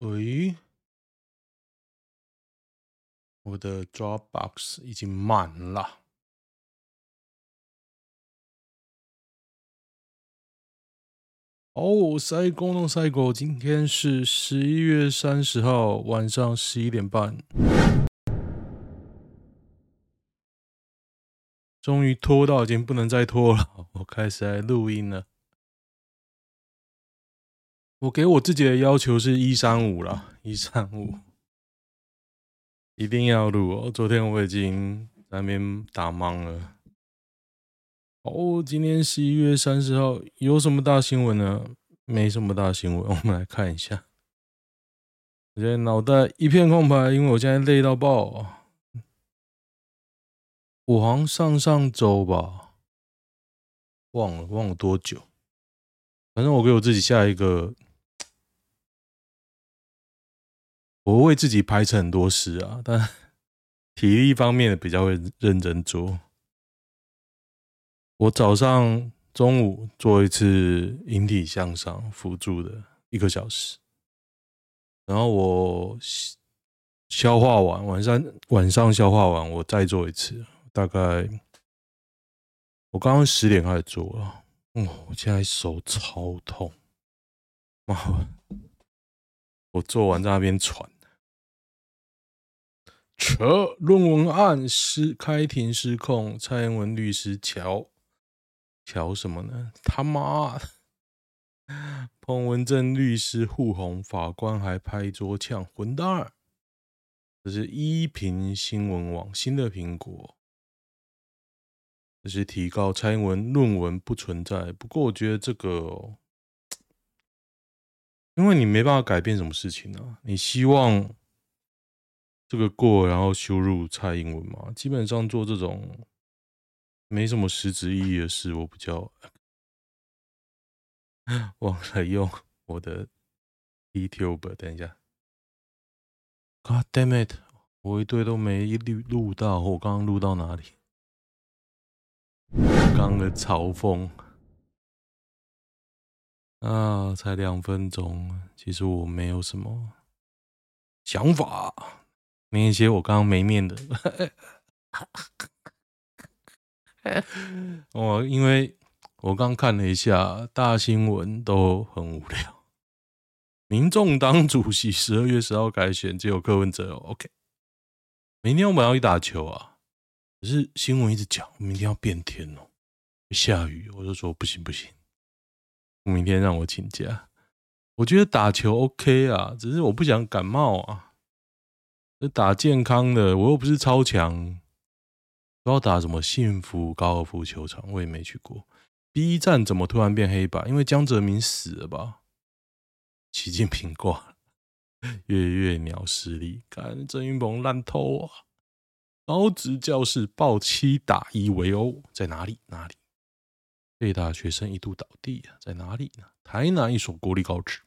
喂，我的 Dropbox 已经满了。哦，塞工弄塞狗，今天是十一月三十号晚上十一点半，终于拖到已经不能再拖了，我开始来录音了。我给我自己的要求是一三五啦，一三五，一定要录哦。昨天我已经在那边打忙了。哦，今天十一月三十号有什么大新闻呢？没什么大新闻，我们来看一下。我现在脑袋一片空白，因为我现在累到爆。我好像上上周吧，忘了忘了多久。反正我给我自己下一个。我为自己排成很多事啊，但 体力方面比较会认真做。我早上、中午做一次引体向上辅助的一个小时，然后我消化完，晚上晚上消化完，我再做一次。大概我刚刚十点开始做了，哦，我现在手超痛，哇！我做完在那边喘。扯论文案失开庭失控，蔡英文律师乔乔什么呢？他妈的！彭文正律师护红，法官还拍桌呛混蛋。这是一苹新闻网新的苹果，这是提告蔡英文论文不存在。不过我觉得这个、因为你没办法改变什么事情啊，你希望。这个过，然后羞辱蔡英文嘛？基本上做这种没什么实质意义的事，我比较 忘了用我的 YouTube。等一下，God damn it！我一堆都没录录到，我刚刚录到哪里？刚刚的嘲讽啊，才两分钟，其实我没有什么想法。念一些我刚刚没念的，我 因为我刚看了一下大新闻，都很无聊。民众党主席十二月十号改选，只有柯文哲。OK，明天我们要去打球啊，可是新闻一直讲明天要变天哦，下雨，我就说不行不行，明天让我请假。我觉得打球 OK 啊，只是我不想感冒啊。打健康的，我又不是超强，不知道打什么幸福高尔夫球场，我也没去过。B 站怎么突然变黑白？因为江泽民死了吧？习近平挂了，月月鸟实力，看郑云鹏烂透啊！高职教室暴七打一围殴，在哪里？哪里？被大学生一度倒地啊，在哪里呢？台南一所国立高职。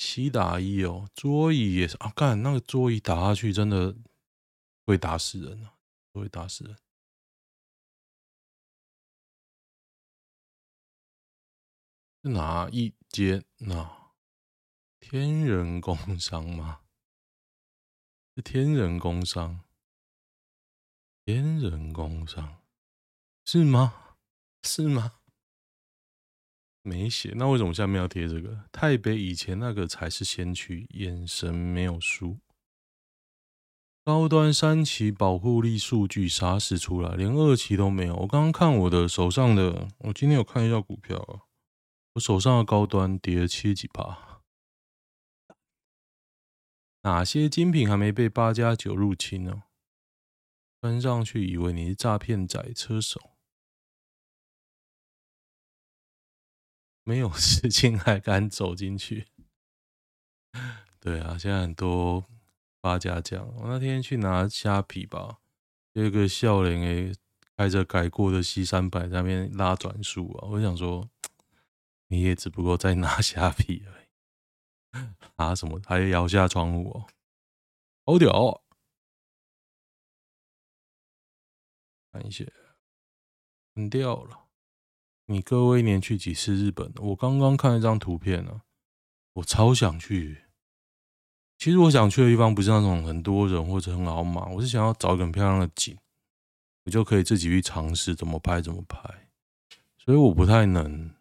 七打一哦，桌椅也是啊，干那个桌椅打下去真的会打死人啊，会打死人。是哪一间？那天人工商吗？是天人工商？天人工商是吗？是吗？没写，那为什么下面要贴这个？台北以前那个才是先驱，眼神没有输。高端三期保护力数据啥时出来？连二期都没有。我刚刚看我的手上的，我今天有看一下股票啊，我手上的高端跌了七几趴。哪些精品还没被八加九入侵呢？穿上去以为你是诈骗仔车手。没有 事情还敢走进去？对啊，现在很多八家将。我那天去拿虾皮吧，有一个笑脸诶，开着改过的 C 三百在那边拉转速啊。我想说，你也只不过在拿虾皮而已，拿什么？还摇下窗户哦，好屌！看一下，关掉了。你各位一年去几次日本？我刚刚看了一张图片呢，我超想去。其实我想去的地方不是那种很多人或者很好马，我是想要找一个很漂亮的景，我就可以自己去尝试怎么拍怎么拍。所以我不太能，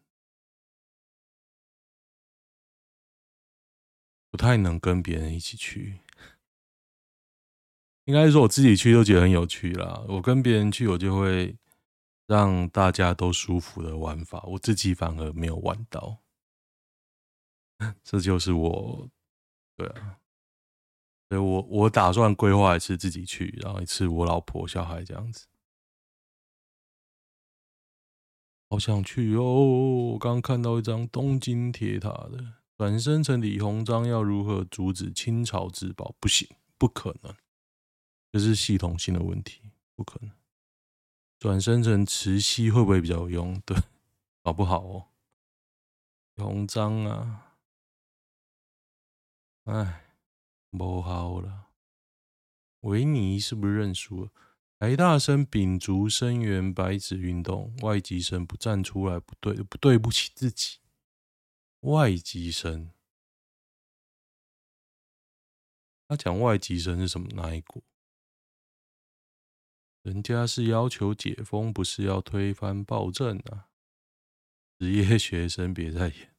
不太能跟别人一起去。应该是说我自己去都觉得很有趣啦。我跟别人去，我就会让大家都舒服的玩法，我自己反而没有玩到。这就是我，对啊，所以我我打算规划一次自己去，然后一次我老婆小孩这样子。好想去哦！我刚看到一张东京铁塔的，转生成李鸿章要如何阻止清朝自保？不行，不可能。这是系统性的问题，不可能。转生成慈禧会不会比较有用？对，搞不好哦。红章啊，哎，不好了。维尼是不是认输了？台大生秉烛声援白纸运动，外籍生不站出来，不对，不对不起自己。外籍生，他讲外籍生是什么？哪一国？人家是要求解封，不是要推翻暴政啊！职业学生别再演。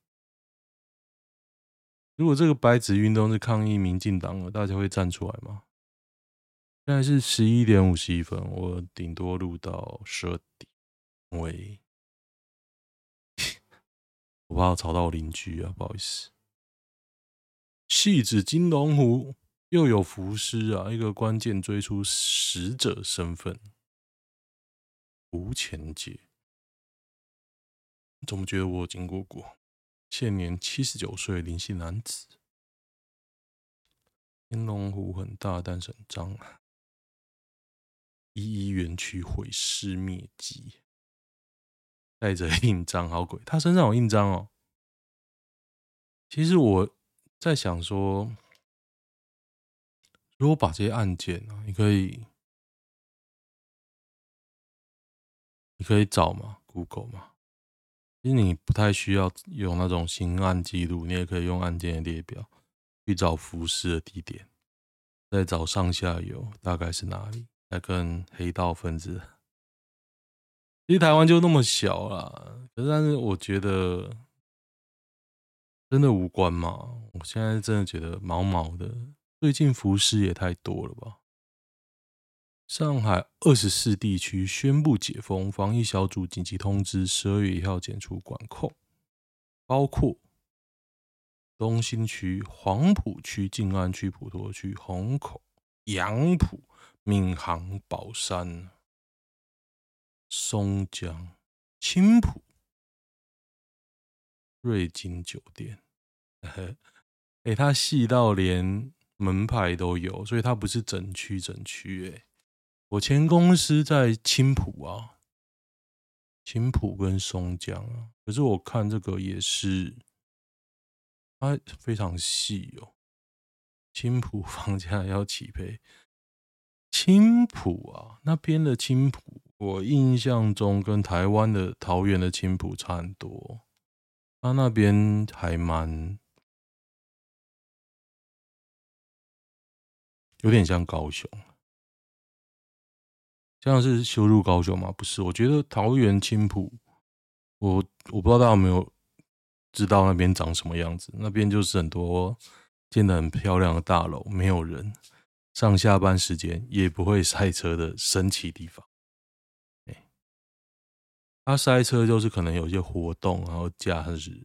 如果这个白纸运动是抗议民进党的，大家会站出来吗？现在是十一点五十一分，我顶多录到十二点。喂，我怕我吵到我邻居啊，不好意思。戏子金龙湖。又有浮尸啊！一个关键追出死者身份，吴前杰，怎么觉得我有经过过？现年七十九岁，林姓男子。金龙湖很大，但是很脏啊！一一园区毁尸灭迹，带着印章，好鬼！他身上有印章哦。其实我在想说。如果把这些案件啊，你可以，你可以找嘛，Google 嘛。其实你不太需要用那种刑案记录，你也可以用案件的列表去找浮尸的地点，再找上下游大概是哪里，再跟黑道分子。其实台湾就那么小啦，可是但是我觉得真的无关嘛。我现在真的觉得毛毛的。最近浮尸也太多了吧？上海二十四地区宣布解封，防疫小组紧急通知，十二月一号解除管控，包括东新区、黄浦区、静安区、普陀区、虹口、杨浦、闵行、宝山、松江、青浦、瑞金酒店。哎、欸，他细到连。门牌都有，所以它不是整区整区诶。我前公司在青浦啊，青浦跟松江啊，可是我看这个也是，它非常细哦。青浦房价要起飞，青浦啊那边的青浦，我印象中跟台湾的桃园的青浦差很多，它那边还蛮。有点像高雄，像是修路高雄吗？不是，我觉得桃园青埔，我我不知道大家有没有知道那边长什么样子。那边就是很多建得很漂亮的大楼，没有人，上下班时间也不会塞车的神奇地方。哎，它塞车就是可能有一些活动，然后假日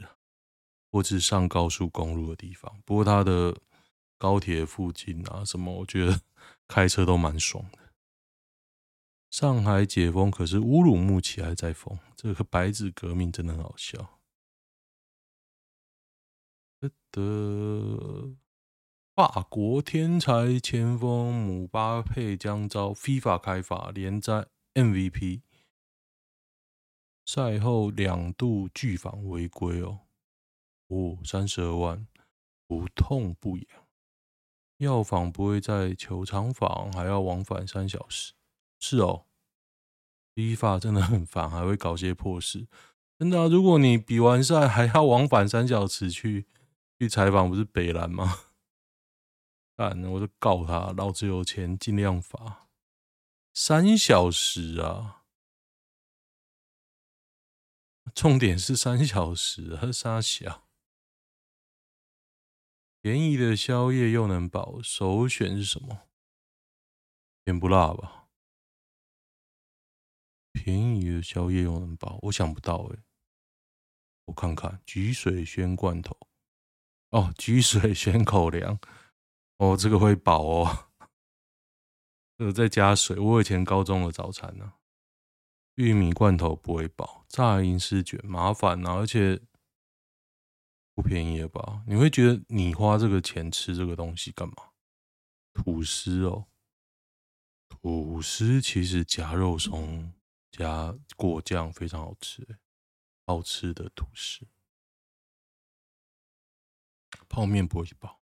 或是上高速公路的地方。不过它的。高铁附近啊，什么？我觉得 开车都蛮爽的。上海解封，可是乌鲁木齐还在封，这个白纸革命真的很好笑。的法国天才前锋姆巴佩将遭 FIFA 开罚，连摘 MVP。赛后两度拒访违规哦，哦，三十二万，不痛不痒。药房不会在球场访，还要往返三小时。是哦，FIFA 真的很烦，还会搞些破事。真的，如果你比完赛还要往返三小时去去采访，不是北蓝吗？但我就告他，老子有钱尽量罚。三小时啊！重点是三小时，还是三小？便宜的宵夜又能饱，首选是什么？甜不辣吧？便宜的宵夜又能饱，我想不到哎。我看看，橘水鲜罐头。哦，橘水鲜口粮。哦，这个会饱哦。这个再加水，我以前高中的早餐呢、玉米罐头不会饱，炸银丝卷麻烦啊，而且不便宜吧？你会觉得你花这个钱吃这个东西干嘛？吐司哦，吐司其实夹肉松加果酱非常好吃，好吃的吐司，泡面不会饱。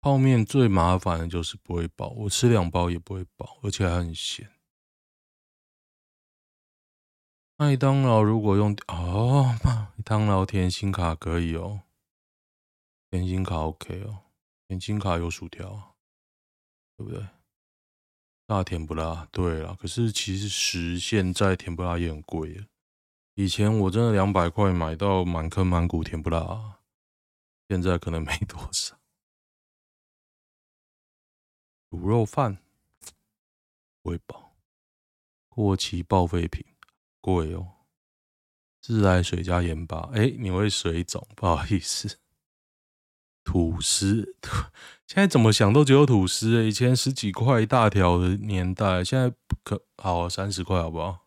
泡面最麻烦的就是不会饱，我吃两包也不会饱，而且还很咸。麦当劳如果用哦，麦当劳甜心卡可以哦，甜心卡 OK 哦，甜心卡有薯条，对不对？辣甜不辣？对啦，可是其实现在甜不辣也很贵。以前我真的两百块买到满坑满谷甜不辣，现在可能没多少。卤肉饭 不会饱，过期报废品贵哦。自来水加盐巴，哎，你会水肿？不好意思。吐司，现在怎么想都只有吐司。以前十几块一大条的年代，现在不可好三十块好不好？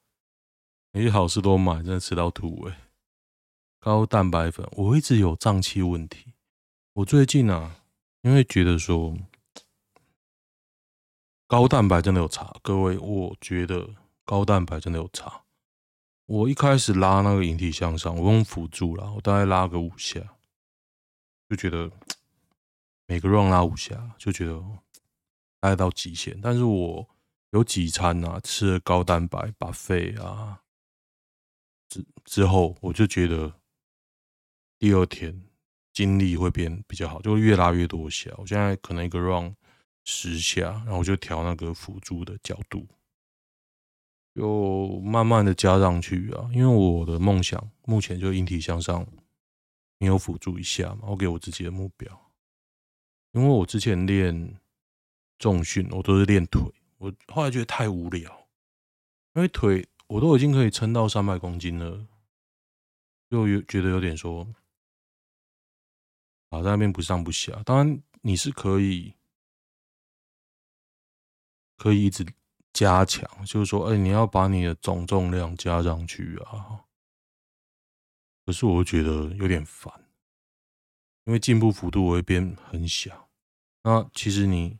你好事多买，真的吃到吐哎。高蛋白粉，我一直有胀气问题。我最近啊，因为觉得说。高蛋白真的有差，各位，我觉得高蛋白真的有差。我一开始拉那个引体向上，我用辅助啦，我大概拉个五下，就觉得 每个 round 拉五下，就觉得 大概到极限。但是我有几餐啊，吃了高蛋白把肺啊，之之后，我就觉得第二天精力会变比较好，就越拉越多下。我现在可能一个 round。十下，然后我就调那个辅助的角度，就慢慢的加上去啊。因为我的梦想目前就引体向上，没有辅助一下嘛，我给我自己的目标。因为我之前练重训，我都是练腿，我后来觉得太无聊，因为腿我都已经可以撑到三百公斤了，就有觉得有点说，啊，在那边不上不下。当然你是可以。可以一直加强，就是说，哎、你要把你的总重量加上去啊。可是我觉得有点烦，因为进步幅度我会变很小。那其实你，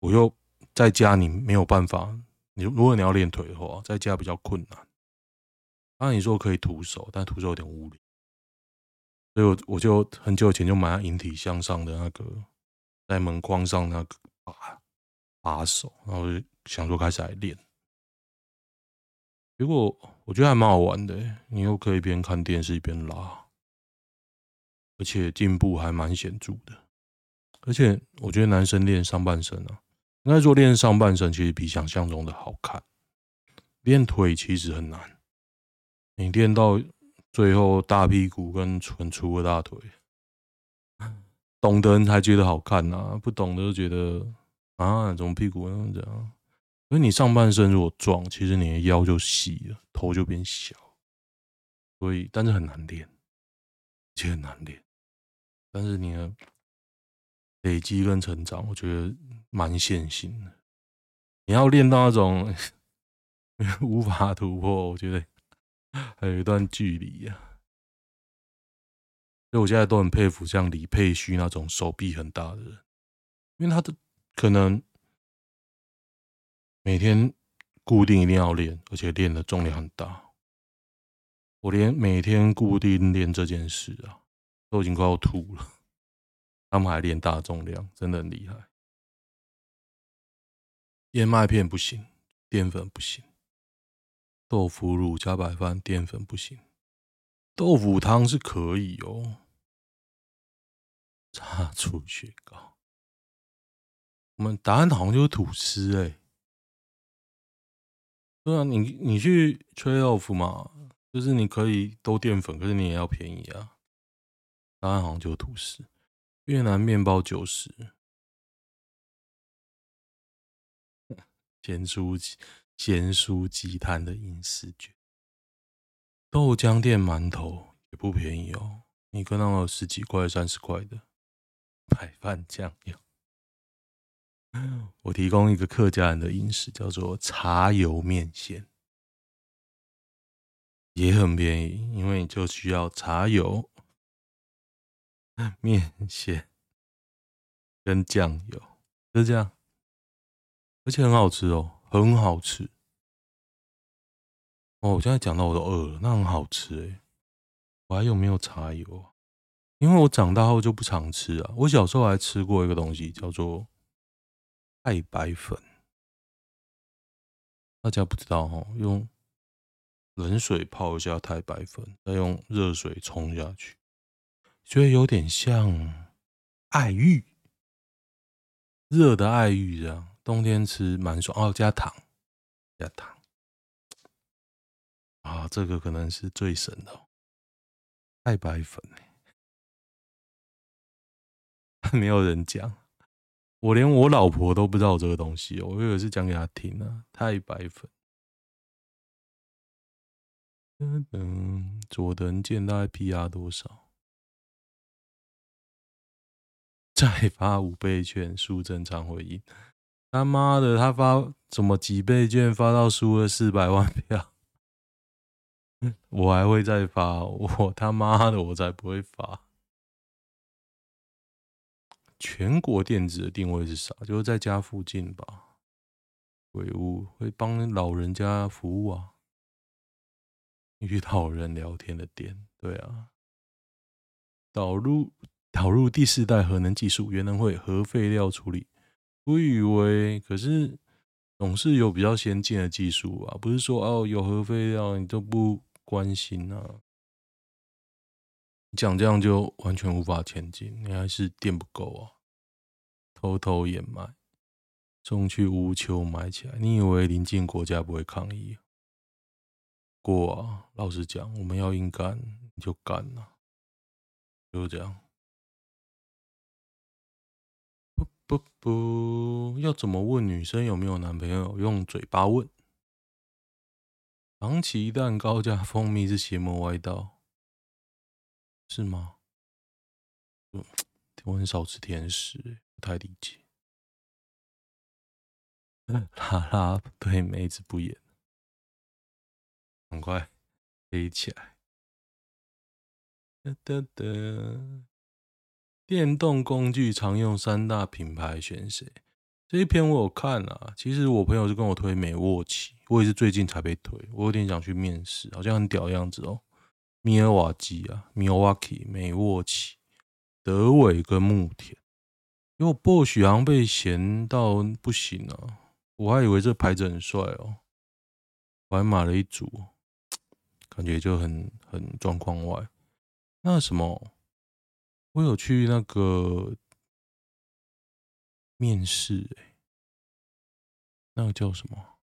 我又在家，你没有办法。你如果你要练腿的话，在家比较困难。那你说可以徒手，但徒手有点无力。所以我我就很久以前就买了引体向上的那个，在门框上那个把。把手，然后就想说开始来练，结果我觉得还蛮好玩的。你又可以边看电视边拉，而且进步还蛮显著的。而且我觉得男生练上半身啊，应该说练上半身其实比想象中的好看。练腿其实很难，你练到最后大屁股跟很粗的大腿，懂的人才觉得好看呐，不懂的就觉得。啊，怎么屁股那么这样？因为你上半身如果壮，其实你的腰就细了，头就变小。所以，但是很难练，其实很难练。但是你的累积跟成长，我觉得蛮线性的。你要练到那种 无法突破，我觉得还有一段距离呀。所以我现在都很佩服像李佩旭那种手臂很大的人，因为他的。可能每天固定一定要练，而且练的重量很大。我连每天固定练这件事啊，都已经快要吐了。他们还练大重量，真的很厉害。燕麦片不行，淀粉不行。豆腐乳加白饭，淀粉不行。豆腐汤是可以哦。炸猪血糕。我们答案好像就是吐司哎、欸。对啊，你你去 trade off 嘛，就是你可以都淀粉，可是你也要便宜啊。答案好像就是吐司。越南面包九十，咸酥咸酥鸡摊的饮食卷，豆浆店馒头也不便宜哦，一个那个十几块、三十块的 白饭酱油。我提供一个客家人的饮食，叫做茶油面线，也很便宜，因为你就需要茶油。面线跟酱油，就是这样，而且很好吃哦，很好吃。哦，我现在讲到我都饿了，那很好吃哎。我还有没有茶油？因为我长大后就不常吃啊。我小时候还吃过一个东西，叫做太白粉。大家不知道哦，用冷水泡一下太白粉，再用热水冲下去。觉得有点像爱玉，热的爱玉这样，冬天吃蛮爽哦。加糖，加糖啊，这个可能是最神的哦，太白粉哎，没有人讲，我连我老婆都不知道这个东西，我以为是讲给她听呢。太白粉，噔噔，佐藤健大概 PR 多少？再发五倍券，输正常回应。他妈的，他发怎么几倍券发到输了四百万票？我还会再发，我他妈的，我才不会发。全国电子的定位是啥？就是在家附近吧。鬼屋会帮老人家服务啊，与老人聊天的店。对啊，导入。导入第四代核能技术，原能会核废料处理。我以为，可是总是有比较先进的技术啊，不是说哦有核废料你都不关心啊？讲这样就完全无法前进，你还是电不够啊，偷偷掩埋，送去乌丘埋起来。你以为邻近国家不会抗议？过啊，老实讲，我们要硬干你就干了，就这样。不不不，要怎么问女生有没有男朋友？用嘴巴问。长崎蛋糕加蜂蜜是邪魔歪道，是吗？我很少吃甜食，不太理解。拉拉对妹子不严，很快飞起来。哒哒哒。电动工具常用三大品牌选谁？这一篇我有看啊。其实我朋友是跟我推美沃奇，我也是最近才被推。我有点想去面试，好像很屌的样子哦。米尔瓦基啊，Milwaukee 美沃奇、德伟跟牧田。因为 Bosch 好像被嫌到不行啊，我还以为这牌子很帅哦，我还买了一组，感觉就很很状况外。那什么？我有去那个面试，哎，那个叫什么？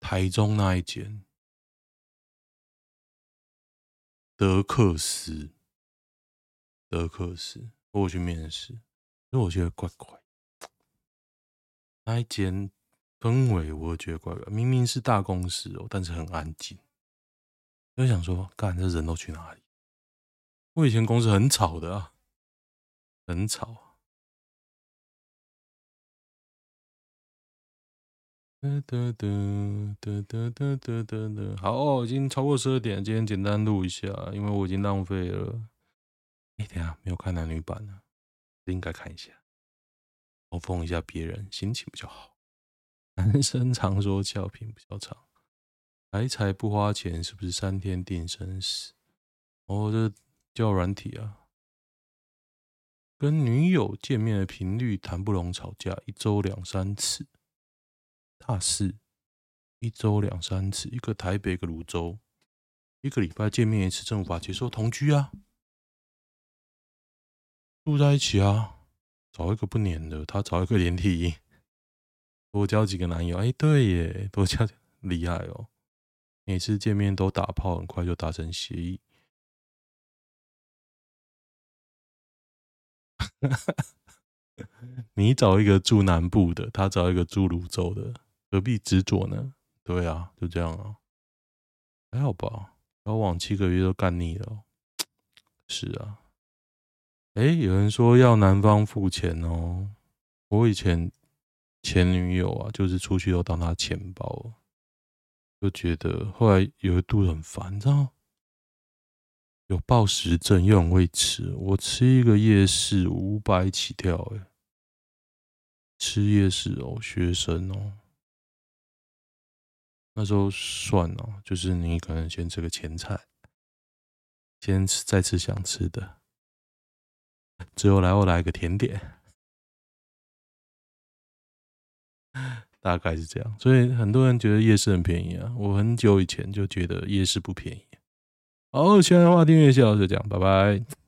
台中那一间德克斯，德克斯，我去面试，因为我觉得怪怪。那一间氛围我觉得怪怪，明明是大公司哦，但是很安静。就想说，干这人都去哪里？我以前公司很吵的啊，很吵。哒哒哒哒哒哒哒哒。好，已经超过十二点，今天简单录一下，因为我已经浪费了。哎，等下没有看男女版呢，应该看一下，嘲讽一下别人，心情比较好。男生常说俏皮比较长。来财不花钱，是不是三天定生死？哦，这叫软体啊。跟女友见面的频率谈不拢，吵架一周两三次。大四一周两三次，一个台北，一个泸州，一个礼拜见面一次，正无法接受同居啊，住在一起啊，找一个不黏的，他找一个连体婴，多交几个男友。哎、对耶，多交厉害哦！每次见面都打炮，很快就达成协议。你找一个住南部的，他找一个住泸州的，何必执着呢？对啊，就这样啊，还好吧。交往七个月都干腻了，是啊。哎，有人说要男方付钱哦。我以前前女友啊，就是出去都当她钱包，就觉得后来有一度很烦，你知道？有暴食症，又很会吃。我吃一个夜市五百起跳，哎，吃夜市哦，学生哦。那时候算哦，就是你可能先吃个前菜，先吃再吃想吃的，最后来我来个甜点，大概是这样。所以很多人觉得夜市很便宜啊，我很久以前就觉得夜市不便宜。好，现在的话订阅一下，就这样，拜拜。